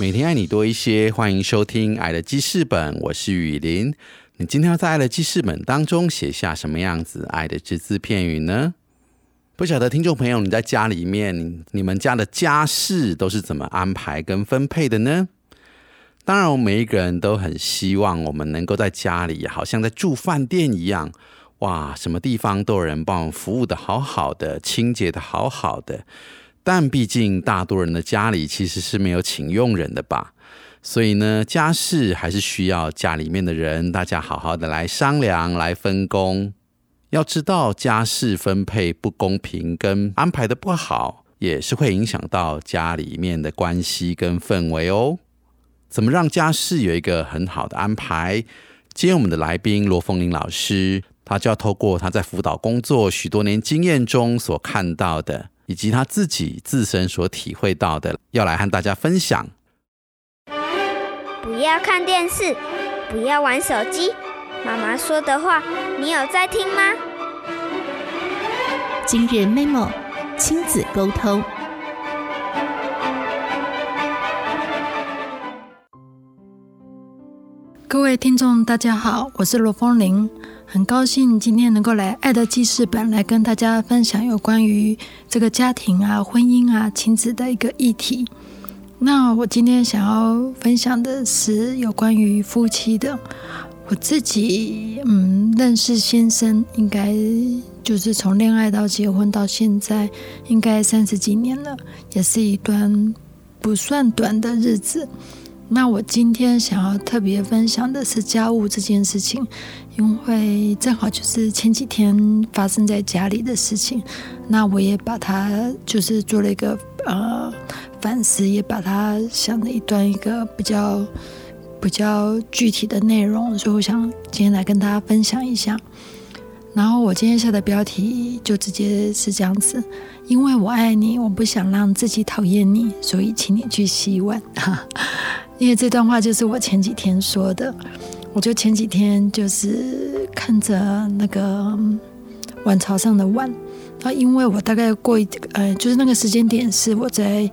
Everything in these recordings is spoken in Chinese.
每天爱你多一些，欢迎收听《爱的记事本》，我是雨林。你今天要在《爱的记事本》当中写下什么样子爱的只字片语呢？不晓得听众朋友你在家里面，你们家的家事都是怎么安排跟分配的呢？当然，我们每一个人都很希望我们能够在家里，好像在住饭店一样，哇，什么地方都有人帮我们服务的好好的，清洁的好好的。但毕竟大多人的家里其实是没有请佣人的吧，所以呢，家事还是需要家里面的人大家好好的来商量、来分工。要知道，家事分配不公平跟安排的不好，也是会影响到家里面的关系跟氛围哦。怎么让家事有一个很好的安排？今天我们的来宾罗凤玲老师，他就要透过他在辅导工作许多年经验中所看到的。以及他自己自身所体会到的，要来和大家分享。不要看电视，不要玩手机，妈妈说的话，你有在听吗？今日 memo 亲子沟通。各位听众，大家好，我是罗峰玲。很高兴今天能够来《爱的记事本》来跟大家分享有关于这个家庭啊、婚姻啊、亲子的一个议题。那我今天想要分享的是有关于夫妻的。我自己嗯认识先生，应该就是从恋爱到结婚到现在，应该三十几年了，也是一段不算短的日子。那我今天想要特别分享的是家务这件事情，因为正好就是前几天发生在家里的事情，那我也把它就是做了一个呃反思，也把它想了一段一个比较比较具体的内容，所以我想今天来跟大家分享一下。然后我今天下的标题就直接是这样子：因为我爱你，我不想让自己讨厌你，所以请你去洗碗。哈 因为这段话就是我前几天说的，我就前几天就是看着那个碗朝上的碗，那，因为我大概过一呃，就是那个时间点是我在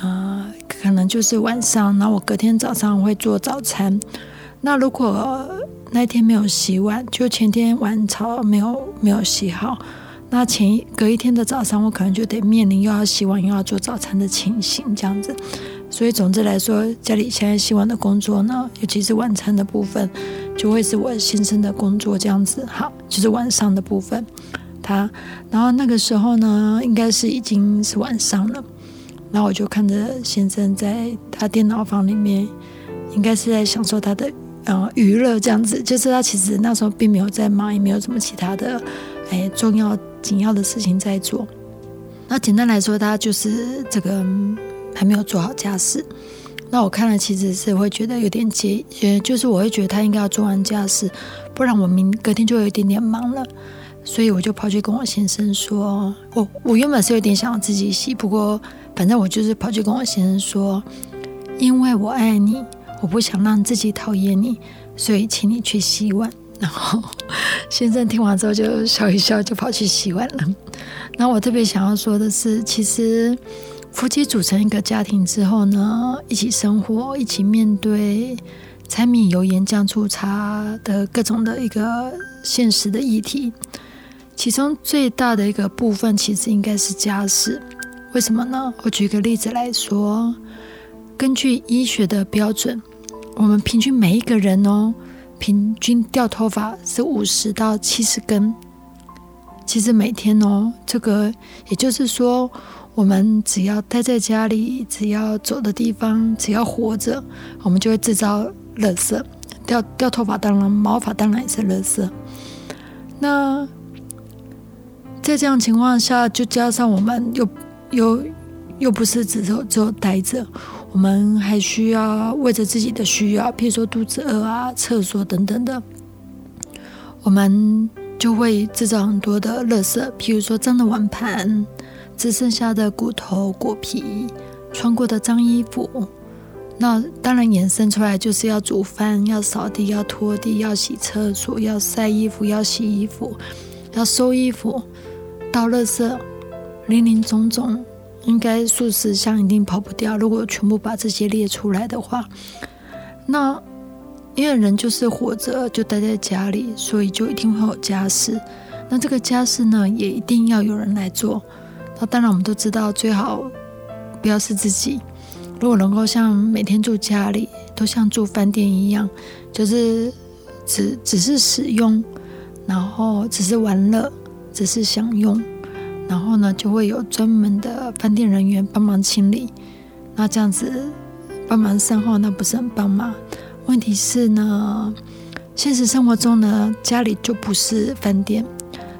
啊，可能就是晚上，然后我隔天早上会做早餐。那如果那天没有洗碗，就前天碗朝没有没有洗好，那前隔一天的早上，我可能就得面临又要洗碗又要做早餐的情形，这样子。所以，总之来说，家里现在希望的工作呢，尤其是晚餐的部分，就会是我先生的工作这样子。好，就是晚上的部分，他，然后那个时候呢，应该是已经是晚上了，然后我就看着先生在他电脑房里面，应该是在享受他的呃娱乐这样子，就是他其实那时候并没有在忙，也没有什么其他的哎重要紧要的事情在做。那简单来说，他就是这个。还没有做好家事，那我看了其实是会觉得有点急，呃，就是我会觉得他应该要做完家事，不然我明隔天就有一点点忙了，所以我就跑去跟我先生说，我我原本是有点想要自己洗，不过反正我就是跑去跟我先生说，因为我爱你，我不想让自己讨厌你，所以请你去洗碗。然后 先生听完之后就笑一笑，就跑去洗碗了。那我特别想要说的是，其实。夫妻组成一个家庭之后呢，一起生活，一起面对柴米油盐酱醋茶的各种的一个现实的议题。其中最大的一个部分，其实应该是家事。为什么呢？我举个例子来说，根据医学的标准，我们平均每一个人哦，平均掉头发是五十到七十根。其实每天哦，这个也就是说。我们只要待在家里，只要走的地方，只要活着，我们就会制造垃圾，掉掉头发，当然毛发当然也是垃圾。那在这样情况下，就加上我们又又又不是只有只有待着，我们还需要为着自己的需要，譬如说肚子饿啊、厕所等等的，我们就会制造很多的垃圾，譬如说脏的碗盘、只剩下的骨头、果皮、穿过的脏衣服。那当然衍生出来就是要煮饭、要扫地、要拖地、要洗厕所、要晒衣服、要洗衣服、要收衣服、倒垃圾，林林总总。应该数十项一定跑不掉。如果全部把这些列出来的话，那因为人就是活着，就待在家里，所以就一定会有家事。那这个家事呢，也一定要有人来做。那当然，我们都知道，最好不要是自己。如果能够像每天住家里，都像住饭店一样，就是只只是使用，然后只是玩乐，只是享用。然后呢，就会有专门的饭店人员帮忙清理。那这样子帮忙善后，那不是很棒吗？问题是呢，现实生活中呢，家里就不是饭店，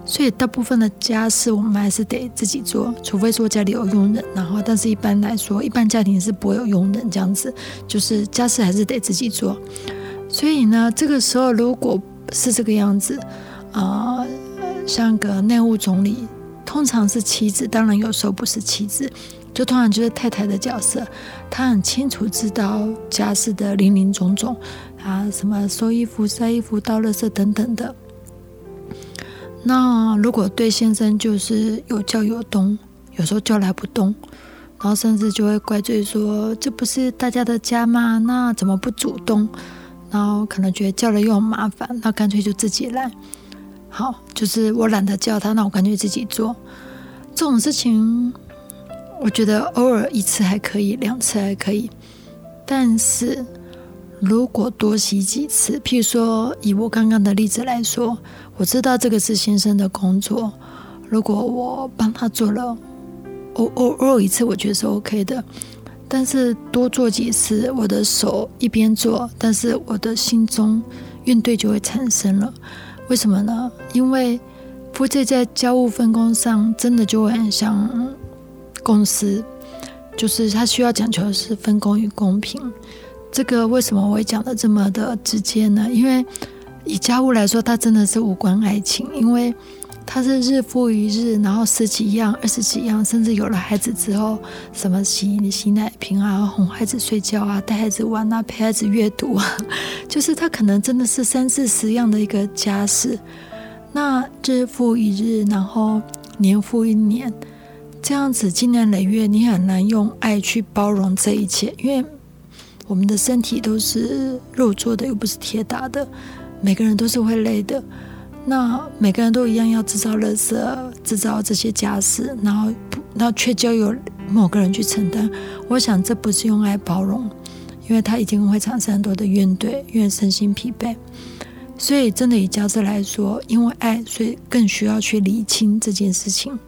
所以大部分的家事我们还是得自己做，除非说家里有佣人。然后，但是一般来说，一般家庭是不会有佣人这样子，就是家事还是得自己做。所以呢，这个时候如果是这个样子，啊，像个内务总理。通常是妻子，当然有时候不是妻子，就通常就是太太的角色。她很清楚知道家事的林林总总，啊，什么收衣服、晒衣服、倒垃圾等等的。那如果对先生就是有叫有动，有时候叫来不动，然后甚至就会怪罪说：“这不是大家的家吗？那怎么不主动？”然后可能觉得叫了又很麻烦，那干脆就自己来。好，就是我懒得叫他，那我干脆自己做。这种事情，我觉得偶尔一次还可以，两次还可以。但是如果多洗几次，譬如说以我刚刚的例子来说，我知道这个是先生的工作，如果我帮他做了，偶偶偶尔一次，我觉得是 OK 的。但是多做几次，我的手一边做，但是我的心中怨怼就会产生了。为什么呢？因为夫妻在家务分工上，真的就会很像公司，就是他需要讲求的是分工与公平。这个为什么我会讲的这么的直接呢？因为以家务来说，它真的是无关爱情，因为。它是日复一日，然后十几样、二十几样，甚至有了孩子之后，什么洗洗奶瓶啊、哄孩子睡觉啊、带孩子玩啊、陪孩子阅读啊，就是它可能真的是三四十样的一个家事。那日复一日，然后年复一年，这样子经年累月，你很难用爱去包容这一切，因为我们的身体都是肉做的，又不是铁打的，每个人都是会累的。那每个人都一样要制造垃圾，制造这些家事，然后，然后却交由某个人去承担。我想这不是用爱包容，因为他一定会产生很多的怨怼，因为身心疲惫。所以，真的以家事来说，因为爱，所以更需要去理清这件事情。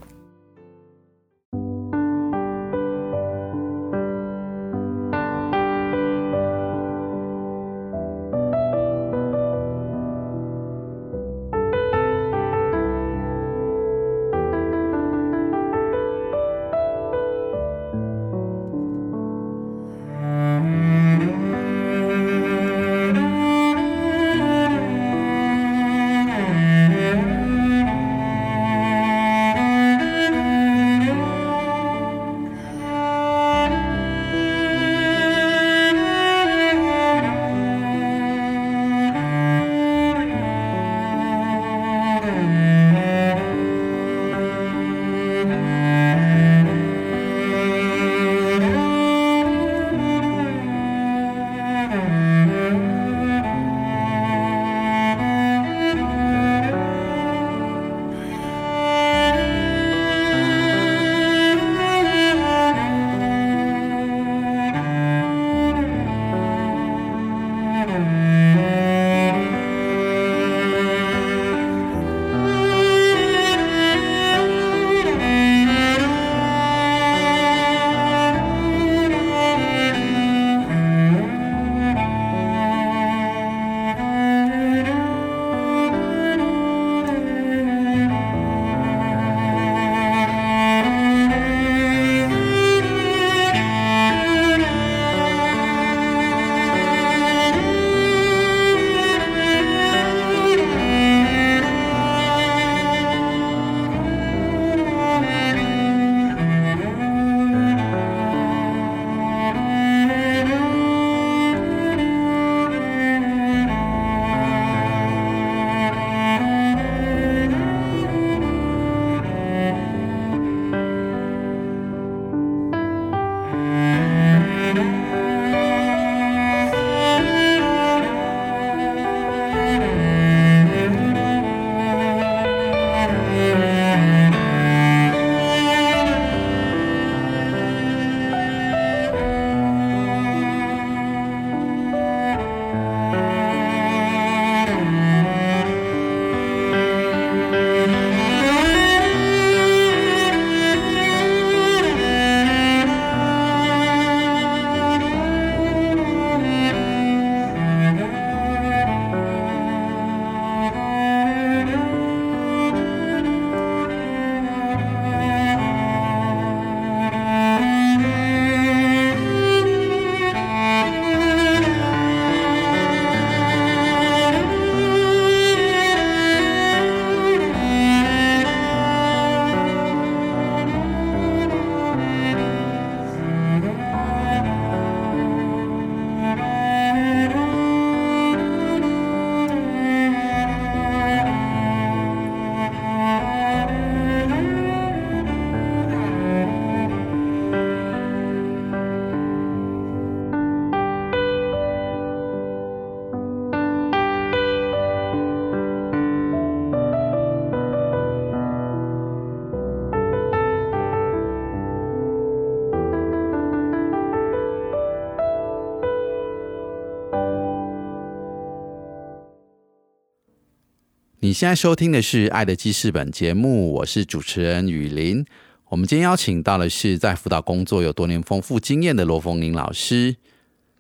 你现在收听的是《爱的记事本》节目，我是主持人雨林。我们今天邀请到的是在辅导工作有多年丰富经验的罗凤玲老师。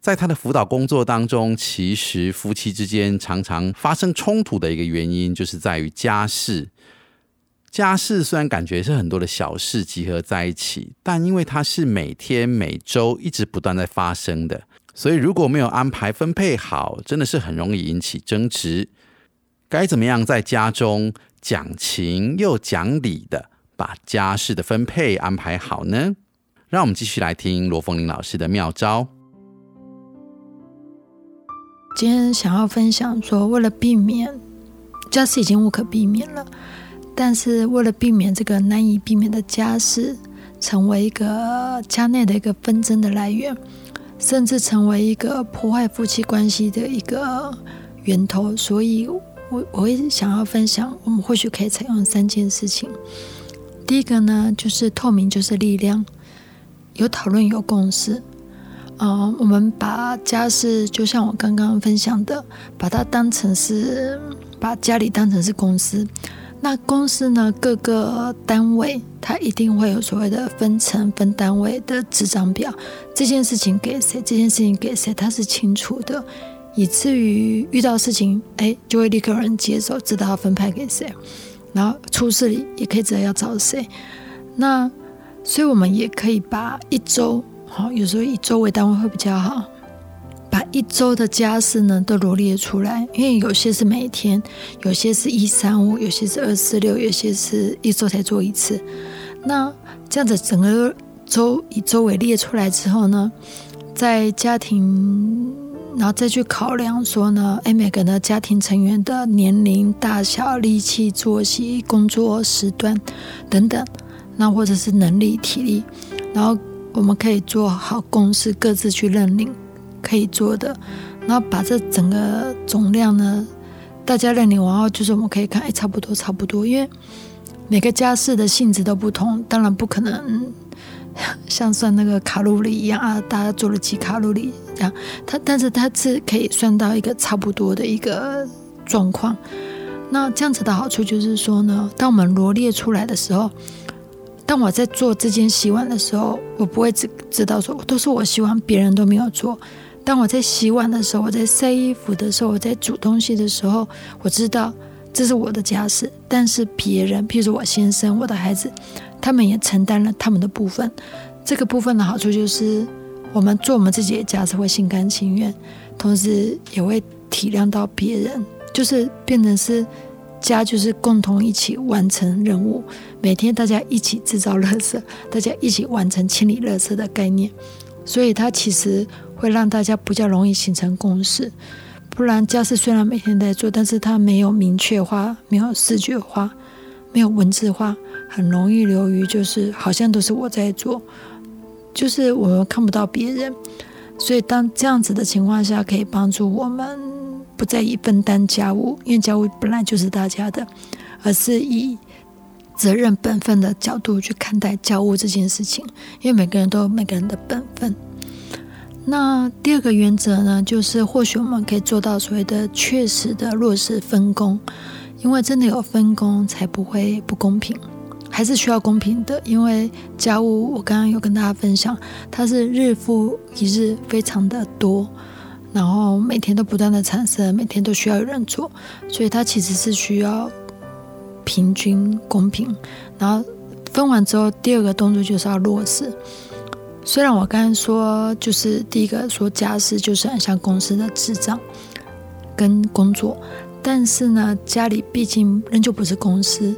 在他的辅导工作当中，其实夫妻之间常常发生冲突的一个原因，就是在于家事。家事虽然感觉是很多的小事集合在一起，但因为它是每天每周一直不断在发生的，所以如果没有安排分配好，真的是很容易引起争执。该怎么样在家中讲情又讲理的把家事的分配安排好呢？让我们继续来听罗凤玲老师的妙招。今天想要分享说，为了避免家事已经无可避免了，但是为了避免这个难以避免的家事成为一个家内的一个纷争的来源，甚至成为一个破坏夫妻关系的一个源头，所以我我会想要分享，我们或许可以采用三件事情。第一个呢，就是透明就是力量，有讨论有共识。嗯，我们把家事就像我刚刚分享的，把它当成是把家里当成是公司。那公司呢，各个单位它一定会有所谓的分层分单位的执掌表，这件事情给谁，这件事情给谁，它是清楚的，以至于遇到事情，哎，就会立刻有人接手，知道要分派给谁，然后出事了也可以知道要找谁。那所以我们也可以把一周。好，有时候以周为单位会比较好，把一周的家事呢都罗列出来，因为有些是每天，有些是一三五，有些是二四六，有些是一周才做一次。那这样子整个周以周为列出来之后呢，在家庭，然后再去考量说呢，哎，每个的家庭成员的年龄、大小、力气、作息、工作时段等等，那或者是能力、体力，然后。我们可以做好公司各自去认领可以做的，然后把这整个总量呢，大家认领完后，就是我们可以看，哎，差不多，差不多。因为每个家事的性质都不同，当然不可能像算那个卡路里一样啊，大家做了几卡路里这样。它，但是它是可以算到一个差不多的一个状况。那这样子的好处就是说呢，当我们罗列出来的时候。当我在做这件洗碗的时候，我不会只知道说都是我洗碗，别人都没有做。当我在洗碗的时候，我在晒衣服的时候，我在煮东西的时候，我知道这是我的家事。但是别人，譬如说我先生、我的孩子，他们也承担了他们的部分。这个部分的好处就是，我们做我们自己的家是会心甘情愿，同时也会体谅到别人，就是变成是。家就是共同一起完成任务，每天大家一起制造垃圾，大家一起完成清理垃圾的概念，所以它其实会让大家比较容易形成共识。不然家事虽然每天在做，但是它没有明确化、没有视觉化、没有文字化，很容易流于就是好像都是我在做，就是我们看不到别人。所以当这样子的情况下，可以帮助我们。不再以分担家务，因为家务本来就是大家的，而是以责任本分的角度去看待家务这件事情。因为每个人都有每个人的本分。那第二个原则呢，就是或许我们可以做到所谓的确实的落实分工，因为真的有分工才不会不公平，还是需要公平的。因为家务我刚刚有跟大家分享，它是日复一日，非常的多。然后每天都不断的产生，每天都需要有人做，所以它其实是需要平均公平。然后分完之后，第二个动作就是要落实。虽然我刚刚说，就是第一个说家事就是很像公司的智障跟工作，但是呢，家里毕竟仍旧不是公司，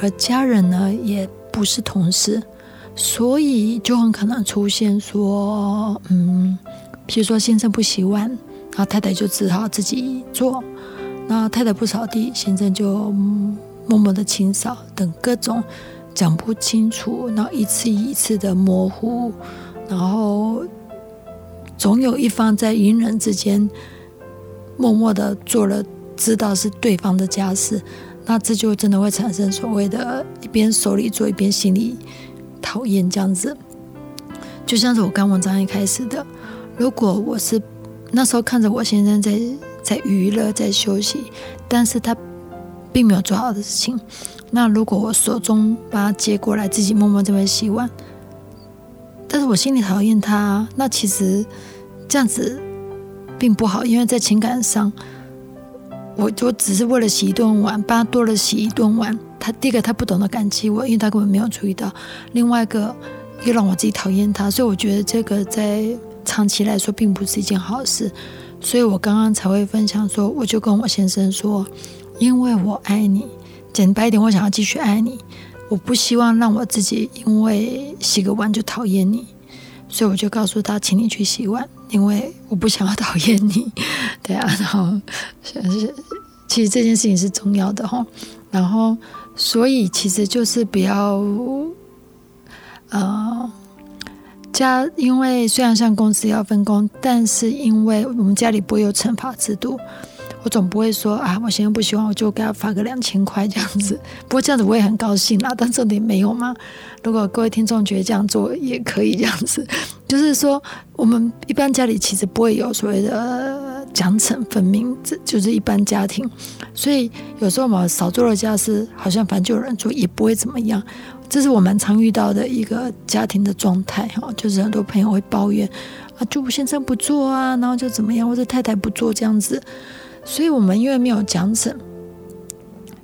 而家人呢也不是同事，所以就很可能出现说，嗯。譬如说，先生不洗碗，然后太太就只好自己做；那太太不扫地，先生就默默的清扫，等各种讲不清楚，然后一次一次的模糊，然后总有一方在隐忍之间默默的做了，知道是对方的家事，那这就真的会产生所谓的一边手里做，一边心里讨厌这样子，就像是我刚文章一开始的。如果我是那时候看着我先生在在娱乐在休息，但是他并没有做好的事情。那如果我手中把它接过来，自己默默这边洗碗，但是我心里讨厌他，那其实这样子并不好，因为在情感上，我我只是为了洗一顿碗，帮他多了洗一顿碗。他第一个他不懂得感激我，因为他根本没有注意到；另外一个又让我自己讨厌他，所以我觉得这个在长期来说并不是一件好事。所以我刚刚才会分享说，我就跟我先生说，因为我爱你，简白一点，我想要继续爱你，我不希望让我自己因为洗个碗就讨厌你，所以我就告诉他，请你去洗碗，因为我不想要讨厌你。对啊，然后是其实这件事情是重要的哈，然后所以其实就是不要呃。家，因为虽然像公司要分工，但是因为我们家里不会有惩罚制度，我总不会说啊，我现在不喜欢，我就给他发个两千块这样子。不过这样子我也很高兴啦，但这里没有嘛。如果各位听众觉得这样做也可以这样子，就是说我们一般家里其实不会有所谓的奖惩分明，这就是一般家庭。所以有时候我们少做了家事，好像反正就有人做，也不会怎么样。这是我蛮常遇到的一个家庭的状态哈，就是很多朋友会抱怨啊，就先生不做啊，然后就怎么样，或者太太不做这样子，所以我们因为没有奖惩，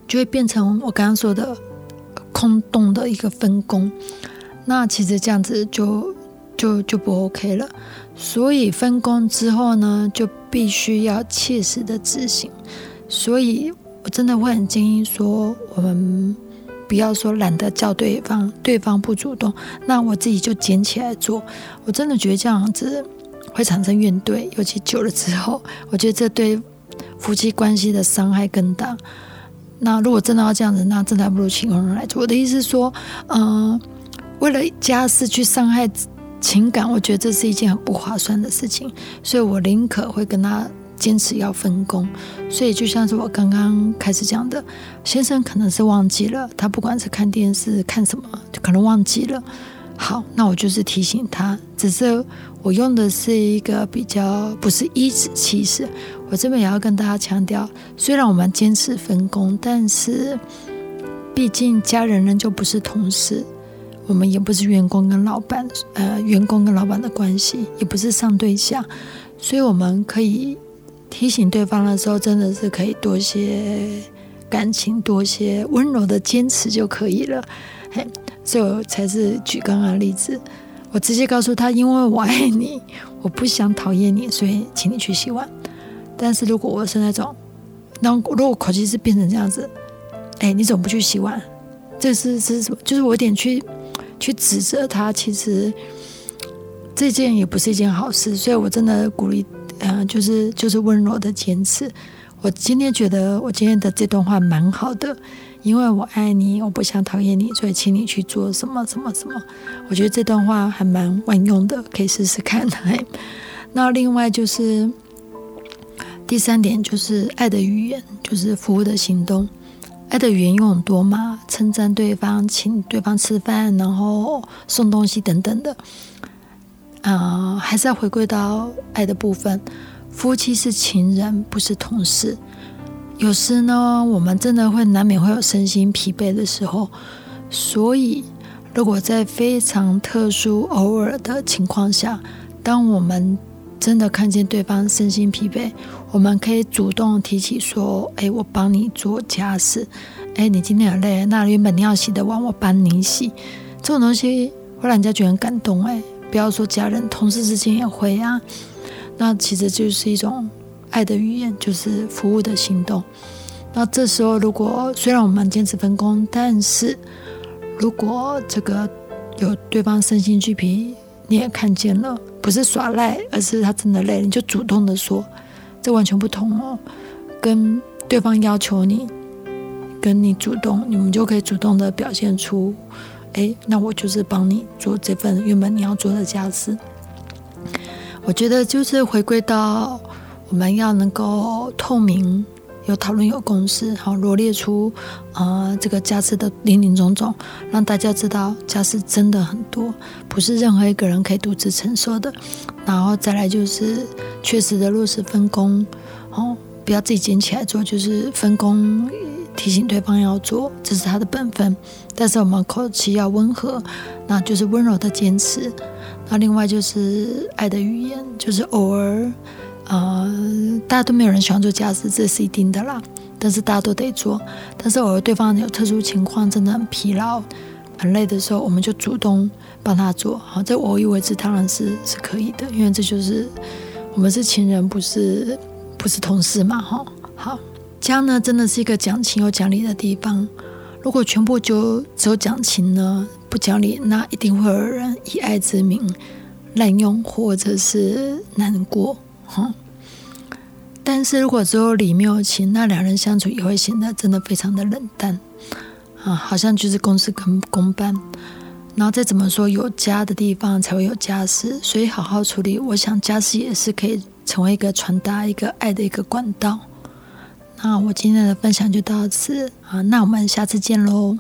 就会变成我刚刚说的空洞的一个分工，那其实这样子就就就不 OK 了，所以分工之后呢，就必须要切实的执行，所以我真的会很建议说我们。不要说懒得叫对方，对方不主动，那我自己就捡起来做。我真的觉得这样子会产生怨怼，尤其久了之后，我觉得这对夫妻关系的伤害更大。那如果真的要这样子，那真的还不如请人来做。我的意思是说，嗯，为了家事去伤害情感，我觉得这是一件很不划算的事情，所以我宁可会跟他。坚持要分工，所以就像是我刚刚开始讲的，先生可能是忘记了，他不管是看电视看什么，可能忘记了。好，那我就是提醒他，只是我用的是一个比较不是一指气使。我这边也要跟大家强调，虽然我们坚持分工，但是毕竟家人仍旧不是同事，我们也不是员工跟老板，呃，员工跟老板的关系，也不是上对下，所以我们可以。提醒对方的时候，真的是可以多些感情，多些温柔的坚持就可以了。嘿，所以我才是举刚刚的例子，我直接告诉他，因为我爱你，我不想讨厌你，所以请你去洗碗。但是如果我是那种，那如果口气是变成这样子，哎，你怎么不去洗碗？这是是什么？就是我有点去去指责他，其实这件也不是一件好事，所以我真的鼓励。嗯，就是就是温柔的坚持。我今天觉得我今天的这段话蛮好的，因为我爱你，我不想讨厌你，所以请你去做什么什么什么。我觉得这段话还蛮万用的，可以试试看。那另外就是第三点，就是爱的语言，就是服务的行动。爱的语言有很多嘛，称赞对方，请对方吃饭，然后送东西等等的。啊，还是要回归到爱的部分。夫妻是情人，不是同事。有时呢，我们真的会难免会有身心疲惫的时候。所以，如果在非常特殊、偶尔的情况下，当我们真的看见对方身心疲惫，我们可以主动提起说：“哎，我帮你做家事。哎，你今天很累，那原本你要洗的碗，我帮你洗。”这种东西会让人家觉得很感动。哎。不要说家人、同事之间也会啊，那其实就是一种爱的语言，就是服务的行动。那这时候，如果虽然我们坚持分工，但是如果这个有对方身心俱疲，你也看见了，不是耍赖，而是他真的累，你就主动的说，这完全不同哦。跟对方要求你，跟你主动，你们就可以主动的表现出。哎，那我就是帮你做这份原本你要做的家事。我觉得就是回归到我们要能够透明、有讨论、有共识，好罗列出啊这个家事的林林总总，让大家知道家事真的很多，不是任何一个人可以独自承受的。然后再来就是确实的落实分工，哦，不要自己捡起来做，就是分工提醒对方要做，这是他的本分。但是我们口气要温和，那就是温柔的坚持。那另外就是爱的语言，就是偶尔，呃，大家都没有人喜欢做家事，这是一定的啦。但是大家都得做。但是偶尔对方有特殊情况，真的很疲劳、很累的时候，我们就主动帮他做。好，这偶一为之当然是是可以的，因为这就是我们是情人，不是不是同事嘛。哈，好，家呢真的是一个讲情又讲理的地方。如果全部就只有讲情呢？不讲理，那一定会有人以爱之名滥用，或者是难过，哈。但是如果只有礼没有情，那两人相处也会显得真的非常的冷淡啊，好像就是公事跟公办。然后再怎么说，有家的地方才会有家事，所以好好处理。我想家事也是可以成为一个传达一个爱的一个管道。那我今天的分享就到此啊，那我们下次见喽。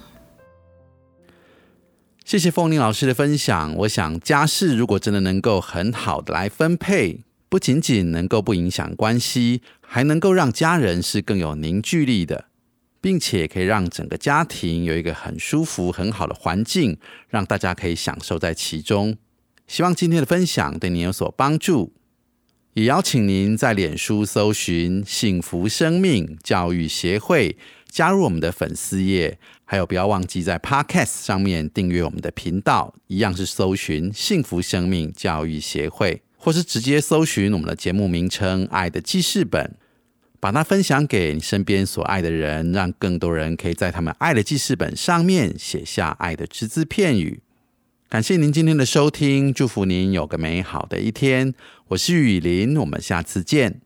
谢谢凤玲老师的分享。我想家事如果真的能够很好的来分配，不仅仅能够不影响关系，还能够让家人是更有凝聚力的，并且可以让整个家庭有一个很舒服、很好的环境，让大家可以享受在其中。希望今天的分享对您有所帮助，也邀请您在脸书搜寻“幸福生命教育协会”，加入我们的粉丝页。还有，不要忘记在 Podcast 上面订阅我们的频道，一样是搜寻“幸福生命教育协会”，或是直接搜寻我们的节目名称“爱的记事本”，把它分享给你身边所爱的人，让更多人可以在他们爱的记事本上面写下爱的只字片语。感谢您今天的收听，祝福您有个美好的一天。我是雨林，我们下次见。